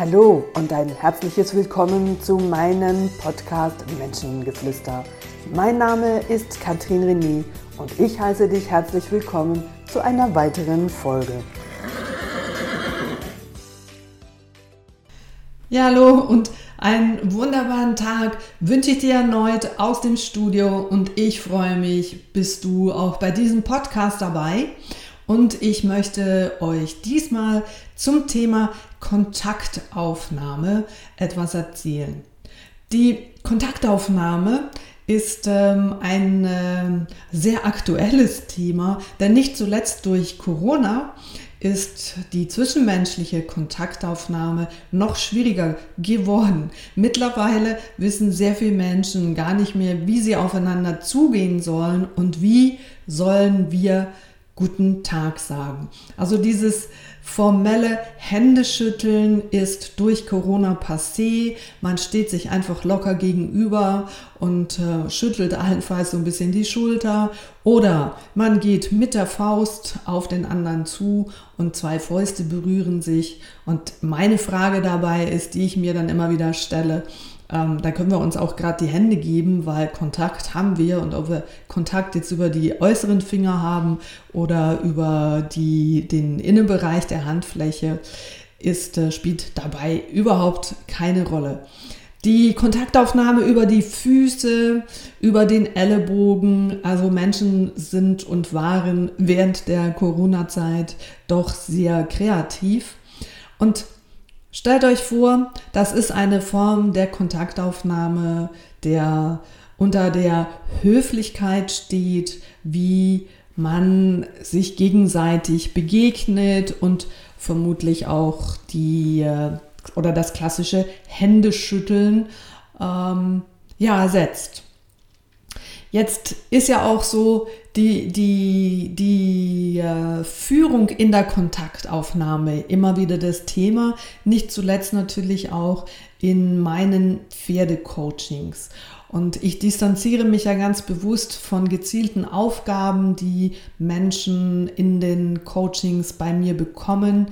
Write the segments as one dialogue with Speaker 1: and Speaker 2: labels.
Speaker 1: Hallo und ein herzliches Willkommen zu meinem Podcast Menschengeflüster. Mein Name ist Katrin René und ich heiße dich herzlich willkommen zu einer weiteren Folge.
Speaker 2: Ja, hallo und einen wunderbaren Tag wünsche ich dir erneut aus dem Studio und ich freue mich, bist du auch bei diesem Podcast dabei. Und ich möchte euch diesmal zum Thema Kontaktaufnahme etwas erzählen. Die Kontaktaufnahme ist ähm, ein äh, sehr aktuelles Thema, denn nicht zuletzt durch Corona ist die zwischenmenschliche Kontaktaufnahme noch schwieriger geworden. Mittlerweile wissen sehr viele Menschen gar nicht mehr, wie sie aufeinander zugehen sollen und wie sollen wir guten Tag sagen. Also dieses formelle Händeschütteln ist durch Corona passé. Man steht sich einfach locker gegenüber und äh, schüttelt allenfalls so ein bisschen die Schulter. Oder man geht mit der Faust auf den anderen zu und zwei Fäuste berühren sich. Und meine Frage dabei ist, die ich mir dann immer wieder stelle, ähm, da können wir uns auch gerade die Hände geben, weil Kontakt haben wir und ob wir Kontakt jetzt über die äußeren Finger haben oder über die, den Innenbereich der Handfläche, ist, äh, spielt dabei überhaupt keine Rolle. Die Kontaktaufnahme über die Füße, über den Ellenbogen, also Menschen sind und waren während der Corona-Zeit doch sehr kreativ. Und Stellt euch vor, das ist eine Form der Kontaktaufnahme, der unter der Höflichkeit steht, wie man sich gegenseitig begegnet und vermutlich auch die äh, oder das klassische Händeschütteln ähm, ja, ersetzt. Jetzt ist ja auch so die, die, die äh, Führung in der Kontaktaufnahme immer wieder das Thema, nicht zuletzt natürlich auch in meinen Pferdecoachings. Und ich distanziere mich ja ganz bewusst von gezielten Aufgaben, die Menschen in den Coachings bei mir bekommen.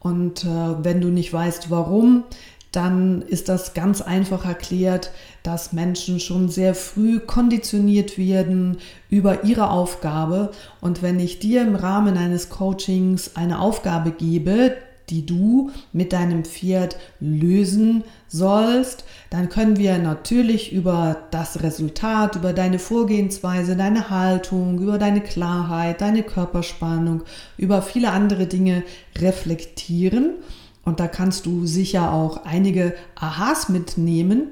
Speaker 2: Und äh, wenn du nicht weißt, warum, dann ist das ganz einfach erklärt, dass Menschen schon sehr früh konditioniert werden über ihre Aufgabe. Und wenn ich dir im Rahmen eines Coachings eine Aufgabe gebe, die du mit deinem Pferd lösen sollst, dann können wir natürlich über das Resultat, über deine Vorgehensweise, deine Haltung, über deine Klarheit, deine Körperspannung, über viele andere Dinge reflektieren. Und da kannst du sicher auch einige Aha's mitnehmen.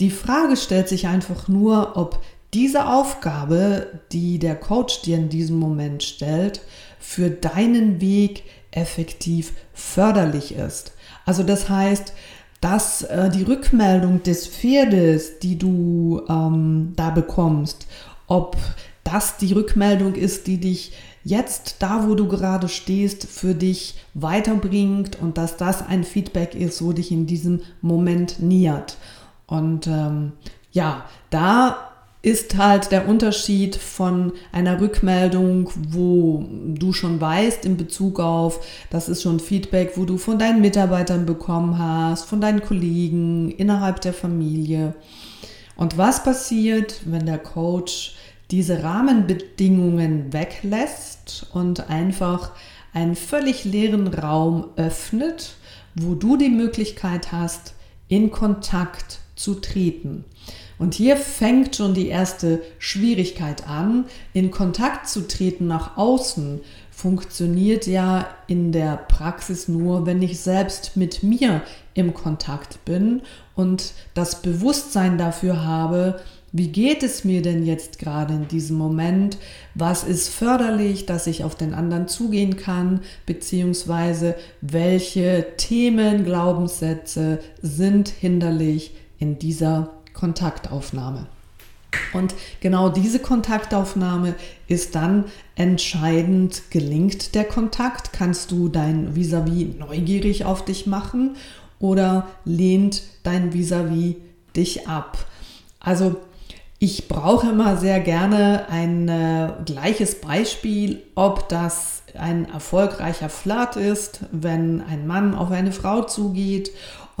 Speaker 2: Die Frage stellt sich einfach nur, ob diese Aufgabe, die der Coach dir in diesem Moment stellt, für deinen Weg effektiv förderlich ist. Also das heißt, dass äh, die Rückmeldung des Pferdes, die du ähm, da bekommst, ob das die Rückmeldung ist, die dich jetzt da, wo du gerade stehst, für dich weiterbringt und dass das ein Feedback ist, wo dich in diesem Moment nähert. Und ähm, ja, da ist halt der Unterschied von einer Rückmeldung, wo du schon weißt in Bezug auf, das ist schon Feedback, wo du von deinen Mitarbeitern bekommen hast, von deinen Kollegen, innerhalb der Familie. Und was passiert, wenn der Coach diese Rahmenbedingungen weglässt und einfach einen völlig leeren Raum öffnet, wo du die Möglichkeit hast, in Kontakt zu treten. Und hier fängt schon die erste Schwierigkeit an. In Kontakt zu treten nach außen funktioniert ja in der Praxis nur, wenn ich selbst mit mir im Kontakt bin und das Bewusstsein dafür habe, wie geht es mir denn jetzt gerade in diesem Moment? Was ist förderlich, dass ich auf den anderen zugehen kann? Beziehungsweise welche Themen, Glaubenssätze sind hinderlich in dieser Kontaktaufnahme? Und genau diese Kontaktaufnahme ist dann entscheidend, gelingt der Kontakt? Kannst du dein Vis-a-vis -vis neugierig auf dich machen oder lehnt dein Vis-a-vis -vis dich ab? Also Ich brauche immer sehr gerne ein äh, gleiches Beispiel, ob das ein erfolgreicher Flirt ist, wenn ein Mann auf eine Frau zugeht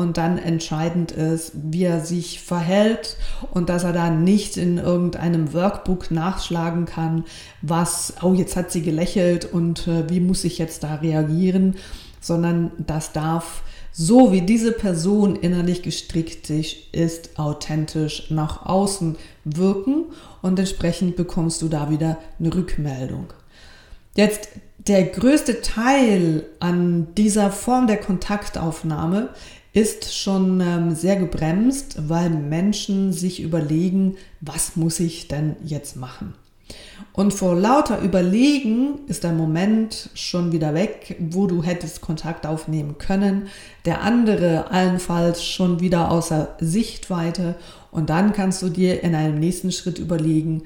Speaker 2: und dann entscheidend ist, wie er sich verhält und dass er da nicht in irgendeinem Workbook nachschlagen kann, was, oh, jetzt hat sie gelächelt und äh, wie muss ich jetzt da reagieren, sondern das darf so wie diese Person innerlich gestrickt ist, authentisch nach außen wirken und entsprechend bekommst du da wieder eine Rückmeldung. Jetzt der größte Teil an dieser Form der Kontaktaufnahme ist schon ähm, sehr gebremst, weil Menschen sich überlegen, was muss ich denn jetzt machen? Und vor lauter Überlegen ist der Moment schon wieder weg, wo du hättest Kontakt aufnehmen können. Der andere allenfalls schon wieder außer Sichtweite. Und dann kannst du dir in einem nächsten Schritt überlegen,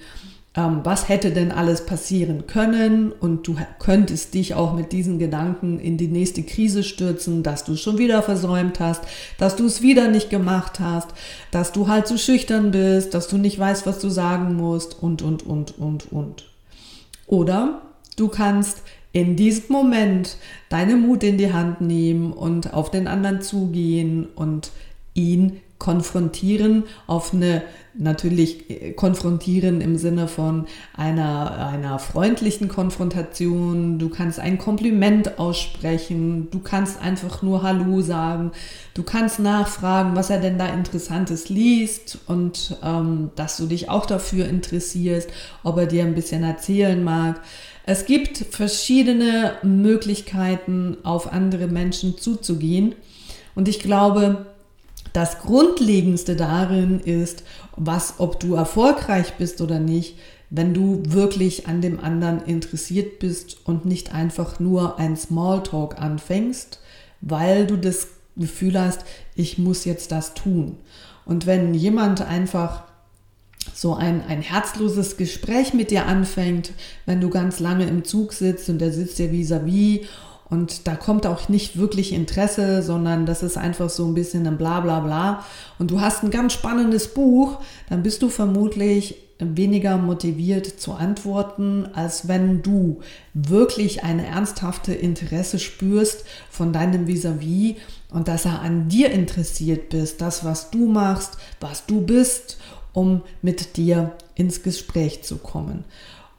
Speaker 2: ähm, was hätte denn alles passieren können und du könntest dich auch mit diesen Gedanken in die nächste Krise stürzen, dass du es schon wieder versäumt hast, dass du es wieder nicht gemacht hast, dass du halt zu schüchtern bist, dass du nicht weißt, was du sagen musst und, und, und, und, und. Oder du kannst in diesem Moment deine Mut in die Hand nehmen und auf den anderen zugehen und ihn konfrontieren auf eine natürlich äh, konfrontieren im Sinne von einer, einer freundlichen Konfrontation. Du kannst ein Kompliment aussprechen. Du kannst einfach nur Hallo sagen. Du kannst nachfragen, was er denn da Interessantes liest und ähm, dass du dich auch dafür interessierst, ob er dir ein bisschen erzählen mag. Es gibt verschiedene Möglichkeiten, auf andere Menschen zuzugehen. Und ich glaube, das Grundlegendste darin ist, was, ob du erfolgreich bist oder nicht, wenn du wirklich an dem anderen interessiert bist und nicht einfach nur ein Smalltalk anfängst, weil du das Gefühl hast, ich muss jetzt das tun. Und wenn jemand einfach so ein, ein herzloses Gespräch mit dir anfängt, wenn du ganz lange im Zug sitzt und der sitzt dir vis-à-vis -vis und da kommt auch nicht wirklich Interesse, sondern das ist einfach so ein bisschen ein Bla bla bla. Und du hast ein ganz spannendes Buch, dann bist du vermutlich weniger motiviert zu antworten, als wenn du wirklich eine ernsthafte Interesse spürst von deinem Vis-a-vis -vis und dass er an dir interessiert bist, das, was du machst, was du bist, um mit dir ins Gespräch zu kommen.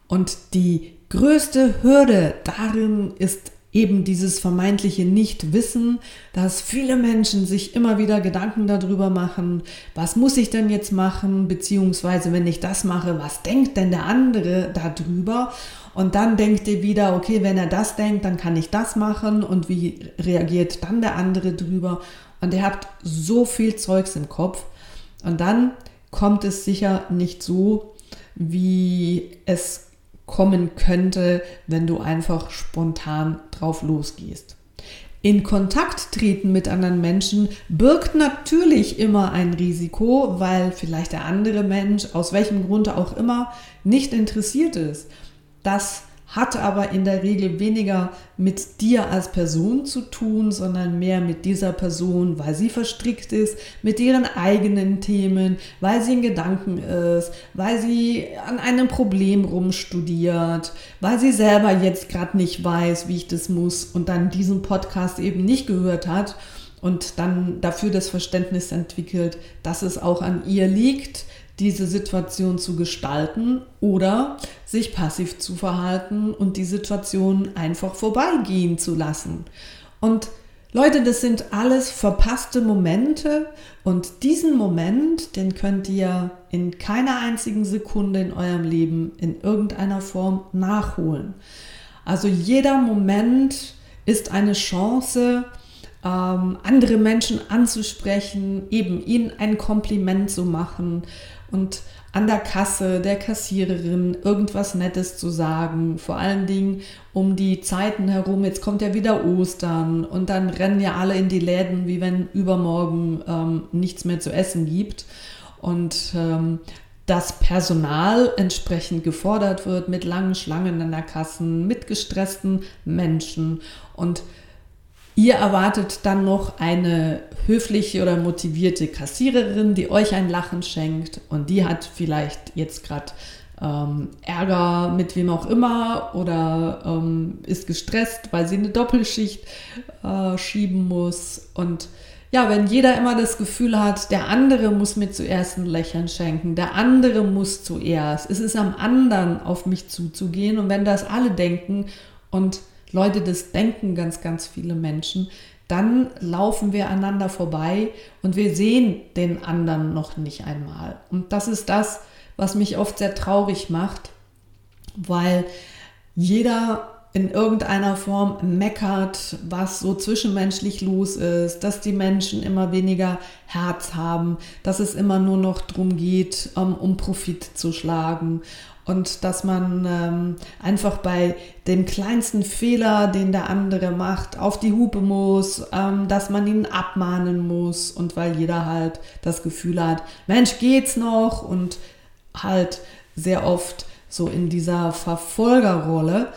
Speaker 2: Und die größte Hürde darin ist eben dieses vermeintliche Nichtwissen, dass viele Menschen sich immer wieder Gedanken darüber machen, was muss ich denn jetzt machen, beziehungsweise wenn ich das mache, was denkt denn der andere darüber? Und dann denkt ihr wieder, okay, wenn er das denkt, dann kann ich das machen und wie reagiert dann der andere drüber? Und ihr habt so viel Zeugs im Kopf. Und dann kommt es sicher nicht so, wie es kommen könnte, wenn du einfach spontan drauf losgehst. In Kontakt treten mit anderen Menschen birgt natürlich immer ein Risiko, weil vielleicht der andere Mensch aus welchem Grund auch immer nicht interessiert ist. Das hat aber in der Regel weniger mit dir als Person zu tun, sondern mehr mit dieser Person, weil sie verstrickt ist mit ihren eigenen Themen, weil sie in Gedanken ist, weil sie an einem Problem rumstudiert, weil sie selber jetzt gerade nicht weiß, wie ich das muss und dann diesen Podcast eben nicht gehört hat und dann dafür das Verständnis entwickelt, dass es auch an ihr liegt, diese Situation zu gestalten oder sich passiv zu verhalten und die Situation einfach vorbeigehen zu lassen. Und Leute, das sind alles verpasste Momente und diesen Moment, den könnt ihr in keiner einzigen Sekunde in eurem Leben in irgendeiner Form nachholen. Also jeder Moment ist eine Chance, ähm, andere Menschen anzusprechen, eben ihnen ein Kompliment zu machen und an der Kasse der Kassiererin irgendwas Nettes zu sagen. Vor allen Dingen um die Zeiten herum. Jetzt kommt ja wieder Ostern und dann rennen ja alle in die Läden, wie wenn übermorgen ähm, nichts mehr zu essen gibt. Und ähm, das Personal entsprechend gefordert wird mit langen Schlangen an der Kassen, mit gestressten Menschen und Ihr erwartet dann noch eine höfliche oder motivierte Kassiererin, die euch ein Lachen schenkt und die hat vielleicht jetzt gerade ähm, Ärger mit wem auch immer oder ähm, ist gestresst, weil sie eine Doppelschicht äh, schieben muss. Und ja, wenn jeder immer das Gefühl hat, der andere muss mir zuerst ein Lächeln schenken, der andere muss zuerst, es ist am anderen auf mich zuzugehen. Und wenn das alle denken und Leute das denken, ganz, ganz viele Menschen, dann laufen wir einander vorbei und wir sehen den anderen noch nicht einmal. Und das ist das, was mich oft sehr traurig macht, weil jeder in irgendeiner Form meckert, was so zwischenmenschlich los ist, dass die Menschen immer weniger Herz haben, dass es immer nur noch darum geht, um, um Profit zu schlagen und dass man ähm, einfach bei dem kleinsten Fehler, den der andere macht, auf die Hupe muss, ähm, dass man ihn abmahnen muss und weil jeder halt das Gefühl hat, Mensch, geht's noch? Und halt sehr oft so in dieser Verfolgerrolle.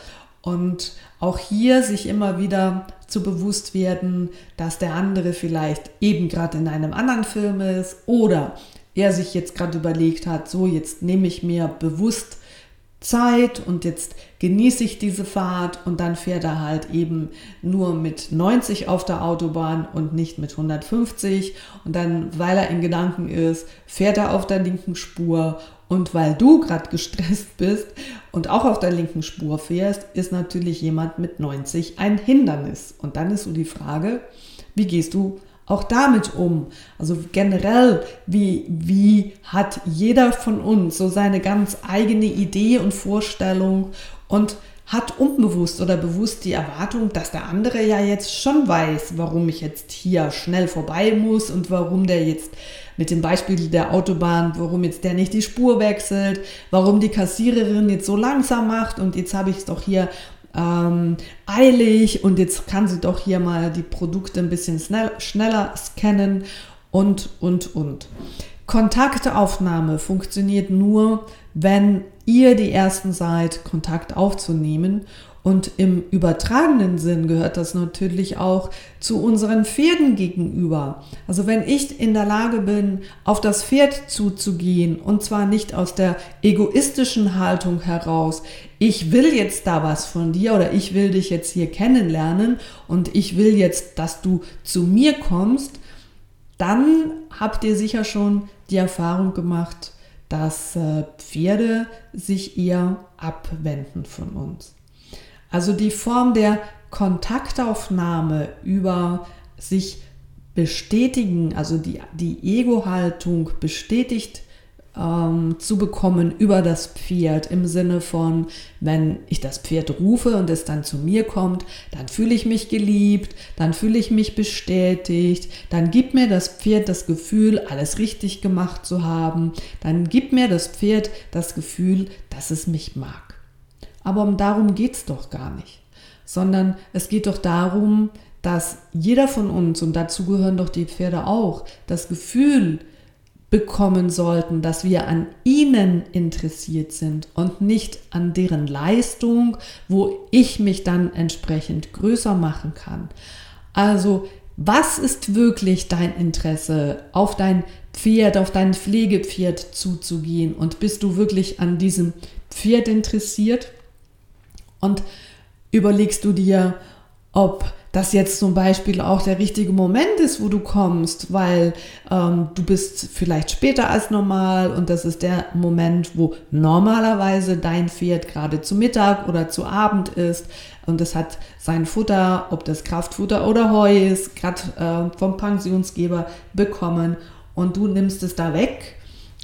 Speaker 2: Und auch hier sich immer wieder zu bewusst werden, dass der andere vielleicht eben gerade in einem anderen Film ist oder er sich jetzt gerade überlegt hat, so jetzt nehme ich mir bewusst Zeit und jetzt genieße ich diese Fahrt und dann fährt er halt eben nur mit 90 auf der Autobahn und nicht mit 150 und dann, weil er in Gedanken ist, fährt er auf der linken Spur und weil du gerade gestresst bist und auch auf der linken Spur fährst, ist natürlich jemand mit 90 ein Hindernis. Und dann ist so die Frage, wie gehst du auch damit um? Also generell, wie, wie hat jeder von uns so seine ganz eigene Idee und Vorstellung und hat unbewusst oder bewusst die Erwartung, dass der andere ja jetzt schon weiß, warum ich jetzt hier schnell vorbei muss und warum der jetzt mit dem Beispiel der Autobahn, warum jetzt der nicht die Spur wechselt, warum die Kassiererin jetzt so langsam macht und jetzt habe ich es doch hier ähm, eilig und jetzt kann sie doch hier mal die Produkte ein bisschen schnell, schneller scannen und, und, und. Kontaktaufnahme funktioniert nur, wenn ihr die Ersten seid, Kontakt aufzunehmen und im übertragenen Sinn gehört das natürlich auch zu unseren Pferden gegenüber. Also wenn ich in der Lage bin, auf das Pferd zuzugehen und zwar nicht aus der egoistischen Haltung heraus, ich will jetzt da was von dir oder ich will dich jetzt hier kennenlernen und ich will jetzt, dass du zu mir kommst, dann habt ihr sicher schon die Erfahrung gemacht, dass äh, Pferde sich eher abwenden von uns. Also die Form der Kontaktaufnahme über sich bestätigen, also die, die Ego-Haltung bestätigt ähm, zu bekommen über das Pferd im Sinne von, wenn ich das Pferd rufe und es dann zu mir kommt, dann fühle ich mich geliebt, dann fühle ich mich bestätigt, dann gibt mir das Pferd das Gefühl, alles richtig gemacht zu haben, dann gibt mir das Pferd das Gefühl, dass es mich mag. Aber um darum geht es doch gar nicht, sondern es geht doch darum, dass jeder von uns, und dazu gehören doch die Pferde auch, das Gefühl bekommen sollten, dass wir an ihnen interessiert sind und nicht an deren Leistung, wo ich mich dann entsprechend größer machen kann. Also, was ist wirklich dein Interesse, auf dein Pferd, auf dein Pflegepferd zuzugehen? Und bist du wirklich an diesem Pferd interessiert? Und überlegst du dir, ob das jetzt zum Beispiel auch der richtige Moment ist, wo du kommst, weil ähm, du bist vielleicht später als normal und das ist der Moment, wo normalerweise dein Pferd gerade zu Mittag oder zu Abend ist und es hat sein Futter, ob das Kraftfutter oder Heu ist, gerade äh, vom Pensionsgeber bekommen und du nimmst es da weg.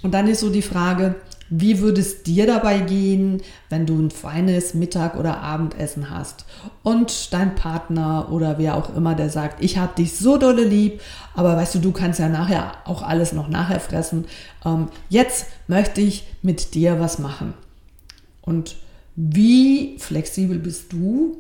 Speaker 2: Und dann ist so die Frage, wie würde es dir dabei gehen, wenn du ein feines Mittag- oder Abendessen hast und dein Partner oder wer auch immer, der sagt, ich habe dich so dolle lieb, aber weißt du, du kannst ja nachher auch alles noch nachher fressen. Ähm, jetzt möchte ich mit dir was machen. Und wie flexibel bist du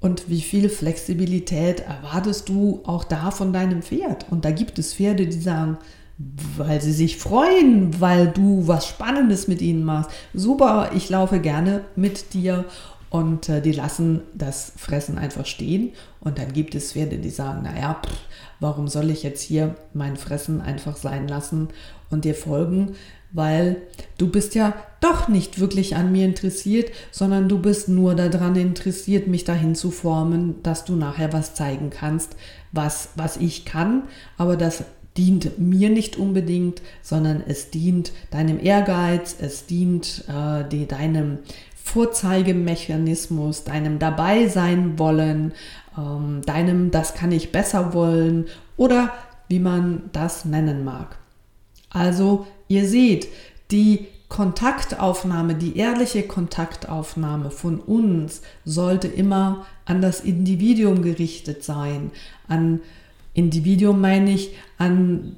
Speaker 2: und wie viel Flexibilität erwartest du auch da von deinem Pferd? Und da gibt es Pferde, die sagen, weil sie sich freuen, weil du was Spannendes mit ihnen machst. Super, ich laufe gerne mit dir und äh, die lassen das Fressen einfach stehen. Und dann gibt es Pferde, die sagen, naja, pff, warum soll ich jetzt hier mein Fressen einfach sein lassen und dir folgen? Weil du bist ja doch nicht wirklich an mir interessiert, sondern du bist nur daran interessiert, mich dahin zu formen, dass du nachher was zeigen kannst, was, was ich kann. Aber das dient mir nicht unbedingt, sondern es dient deinem Ehrgeiz, es dient äh, die, deinem Vorzeigemechanismus, deinem dabei sein wollen, ähm, deinem das kann ich besser wollen oder wie man das nennen mag. Also ihr seht, die Kontaktaufnahme, die ehrliche Kontaktaufnahme von uns sollte immer an das Individuum gerichtet sein, an Individuum meine ich an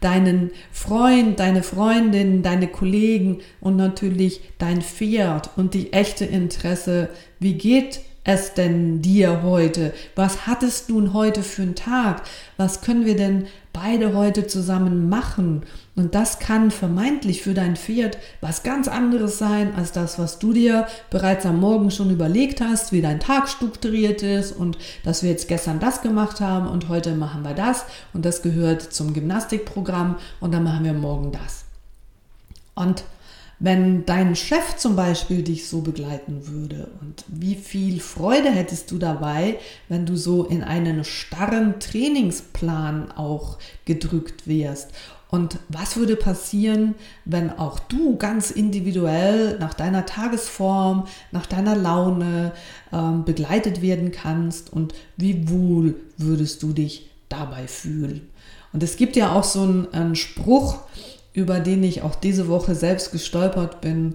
Speaker 2: deinen Freund, deine Freundin, deine Kollegen und natürlich dein Pferd und die echte Interesse, wie geht es denn dir heute? Was hattest du heute für einen Tag? Was können wir denn beide heute zusammen machen? Und das kann vermeintlich für dein Pferd was ganz anderes sein als das, was du dir bereits am Morgen schon überlegt hast, wie dein Tag strukturiert ist und dass wir jetzt gestern das gemacht haben und heute machen wir das und das gehört zum Gymnastikprogramm und dann machen wir morgen das. Und wenn dein Chef zum Beispiel dich so begleiten würde und wie viel Freude hättest du dabei, wenn du so in einen starren Trainingsplan auch gedrückt wärst und was würde passieren, wenn auch du ganz individuell nach deiner Tagesform, nach deiner Laune ähm, begleitet werden kannst und wie wohl würdest du dich dabei fühlen? Und es gibt ja auch so einen, einen Spruch, über den ich auch diese Woche selbst gestolpert bin.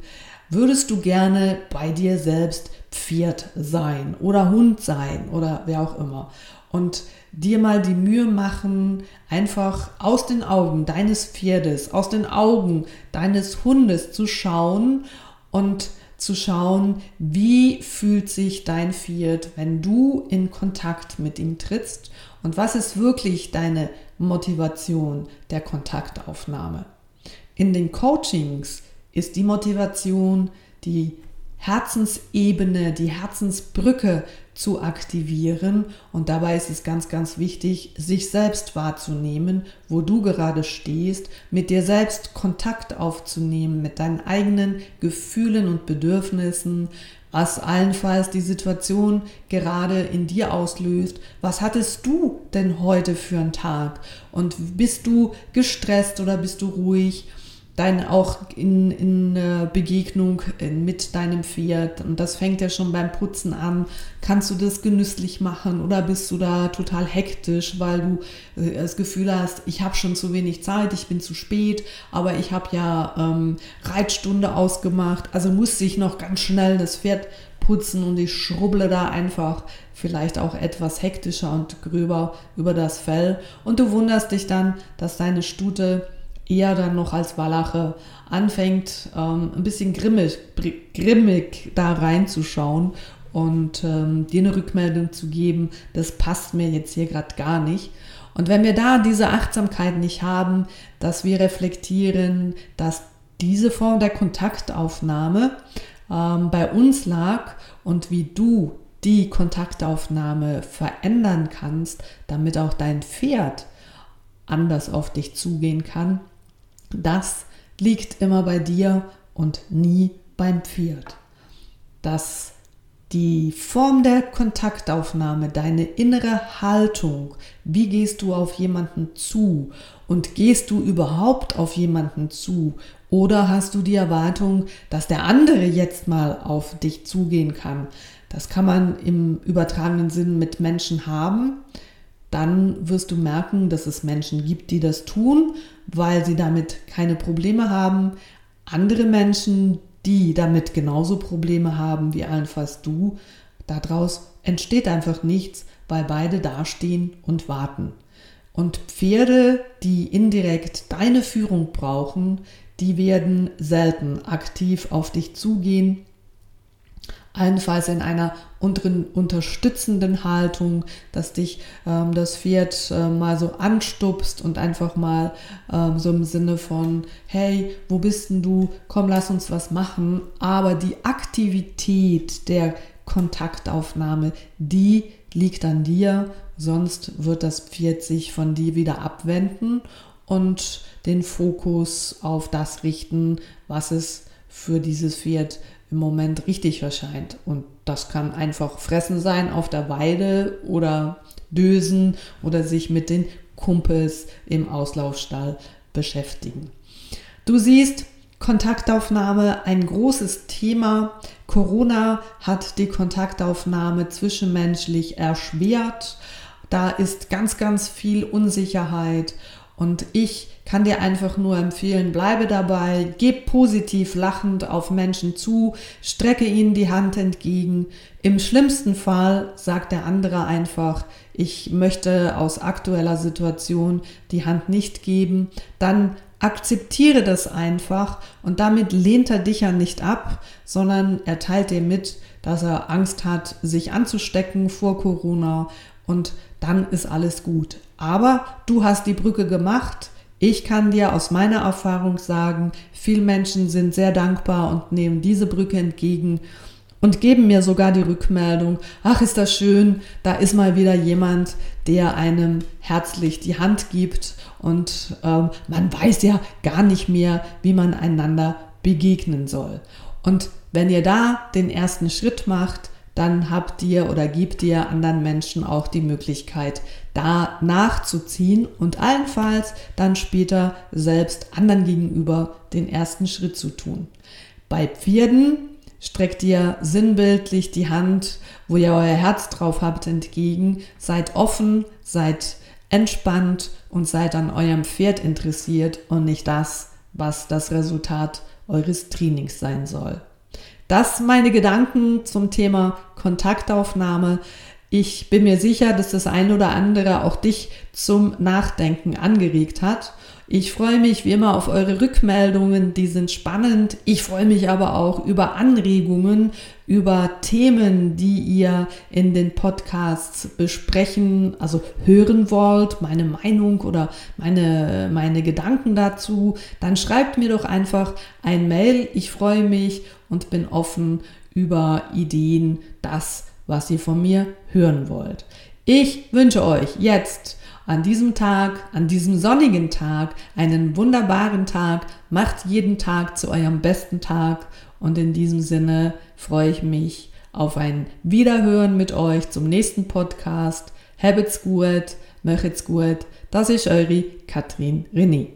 Speaker 2: Würdest du gerne bei dir selbst Pferd sein oder Hund sein oder wer auch immer? Und dir mal die Mühe machen, einfach aus den Augen deines Pferdes, aus den Augen deines Hundes zu schauen und zu schauen, wie fühlt sich dein Pferd, wenn du in Kontakt mit ihm trittst und was ist wirklich deine Motivation der Kontaktaufnahme. In den Coachings ist die Motivation, die Herzensebene, die Herzensbrücke zu aktivieren. Und dabei ist es ganz, ganz wichtig, sich selbst wahrzunehmen, wo du gerade stehst, mit dir selbst Kontakt aufzunehmen, mit deinen eigenen Gefühlen und Bedürfnissen, was allenfalls die Situation gerade in dir auslöst. Was hattest du denn heute für einen Tag? Und bist du gestresst oder bist du ruhig? Dein auch in, in Begegnung äh, mit deinem Pferd. Und das fängt ja schon beim Putzen an. Kannst du das genüsslich machen oder bist du da total hektisch, weil du äh, das Gefühl hast, ich habe schon zu wenig Zeit, ich bin zu spät, aber ich habe ja ähm, Reitstunde ausgemacht. Also muss ich noch ganz schnell das Pferd putzen und ich schrubble da einfach vielleicht auch etwas hektischer und gröber über das Fell. Und du wunderst dich dann, dass deine Stute eher dann noch als Walache anfängt, ähm, ein bisschen grimmig, grimmig da reinzuschauen und ähm, dir eine Rückmeldung zu geben, das passt mir jetzt hier gerade gar nicht. Und wenn wir da diese Achtsamkeit nicht haben, dass wir reflektieren, dass diese Form der Kontaktaufnahme ähm, bei uns lag und wie du die Kontaktaufnahme verändern kannst, damit auch dein Pferd anders auf dich zugehen kann, das liegt immer bei dir und nie beim Pferd. Dass die Form der Kontaktaufnahme, deine innere Haltung, wie gehst du auf jemanden zu und gehst du überhaupt auf jemanden zu oder hast du die Erwartung, dass der andere jetzt mal auf dich zugehen kann? Das kann man im übertragenen Sinn mit Menschen haben, dann wirst du merken, dass es Menschen gibt, die das tun, weil sie damit keine Probleme haben. Andere Menschen, die damit genauso Probleme haben wie allenfalls du, daraus entsteht einfach nichts, weil beide dastehen und warten. Und Pferde, die indirekt deine Führung brauchen, die werden selten aktiv auf dich zugehen allenfalls in einer unteren, unterstützenden Haltung, dass dich ähm, das Pferd äh, mal so anstupst und einfach mal ähm, so im Sinne von, hey, wo bist denn du? Komm, lass uns was machen. Aber die Aktivität der Kontaktaufnahme, die liegt an dir, sonst wird das Pferd sich von dir wieder abwenden und den Fokus auf das richten, was es für dieses Pferd im Moment richtig erscheint. Und das kann einfach Fressen sein auf der Weide oder Dösen oder sich mit den Kumpels im Auslaufstall beschäftigen. Du siehst, Kontaktaufnahme ein großes Thema. Corona hat die Kontaktaufnahme zwischenmenschlich erschwert. Da ist ganz, ganz viel Unsicherheit und ich kann dir einfach nur empfehlen, bleibe dabei, geh positiv lachend auf Menschen zu, strecke ihnen die Hand entgegen. Im schlimmsten Fall sagt der andere einfach, ich möchte aus aktueller Situation die Hand nicht geben. Dann akzeptiere das einfach und damit lehnt er dich ja nicht ab, sondern er teilt dir mit, dass er Angst hat, sich anzustecken vor Corona und dann ist alles gut. Aber du hast die Brücke gemacht, ich kann dir aus meiner Erfahrung sagen, viele Menschen sind sehr dankbar und nehmen diese Brücke entgegen und geben mir sogar die Rückmeldung, ach ist das schön, da ist mal wieder jemand, der einem herzlich die Hand gibt und ähm, man weiß ja gar nicht mehr, wie man einander begegnen soll. Und wenn ihr da den ersten Schritt macht, dann habt ihr oder gebt ihr anderen Menschen auch die Möglichkeit, da nachzuziehen und allenfalls dann später selbst anderen gegenüber den ersten Schritt zu tun. Bei Pferden streckt ihr sinnbildlich die Hand, wo ihr euer Herz drauf habt, entgegen. Seid offen, seid entspannt und seid an eurem Pferd interessiert und nicht das, was das Resultat eures Trainings sein soll. Das meine Gedanken zum Thema Kontaktaufnahme. Ich bin mir sicher, dass das ein oder andere auch dich zum Nachdenken angeregt hat. Ich freue mich wie immer auf eure Rückmeldungen, die sind spannend. Ich freue mich aber auch über Anregungen, über Themen, die ihr in den Podcasts besprechen, also hören wollt, meine Meinung oder meine, meine Gedanken dazu. Dann schreibt mir doch einfach ein Mail. Ich freue mich und bin offen über Ideen, das, was ihr von mir hören wollt. Ich wünsche euch jetzt an diesem Tag, an diesem sonnigen Tag, einen wunderbaren Tag. Macht jeden Tag zu eurem besten Tag. Und in diesem Sinne freue ich mich auf ein Wiederhören mit euch zum nächsten Podcast. Habt's gut, macht's gut. Das ist eure Katrin René.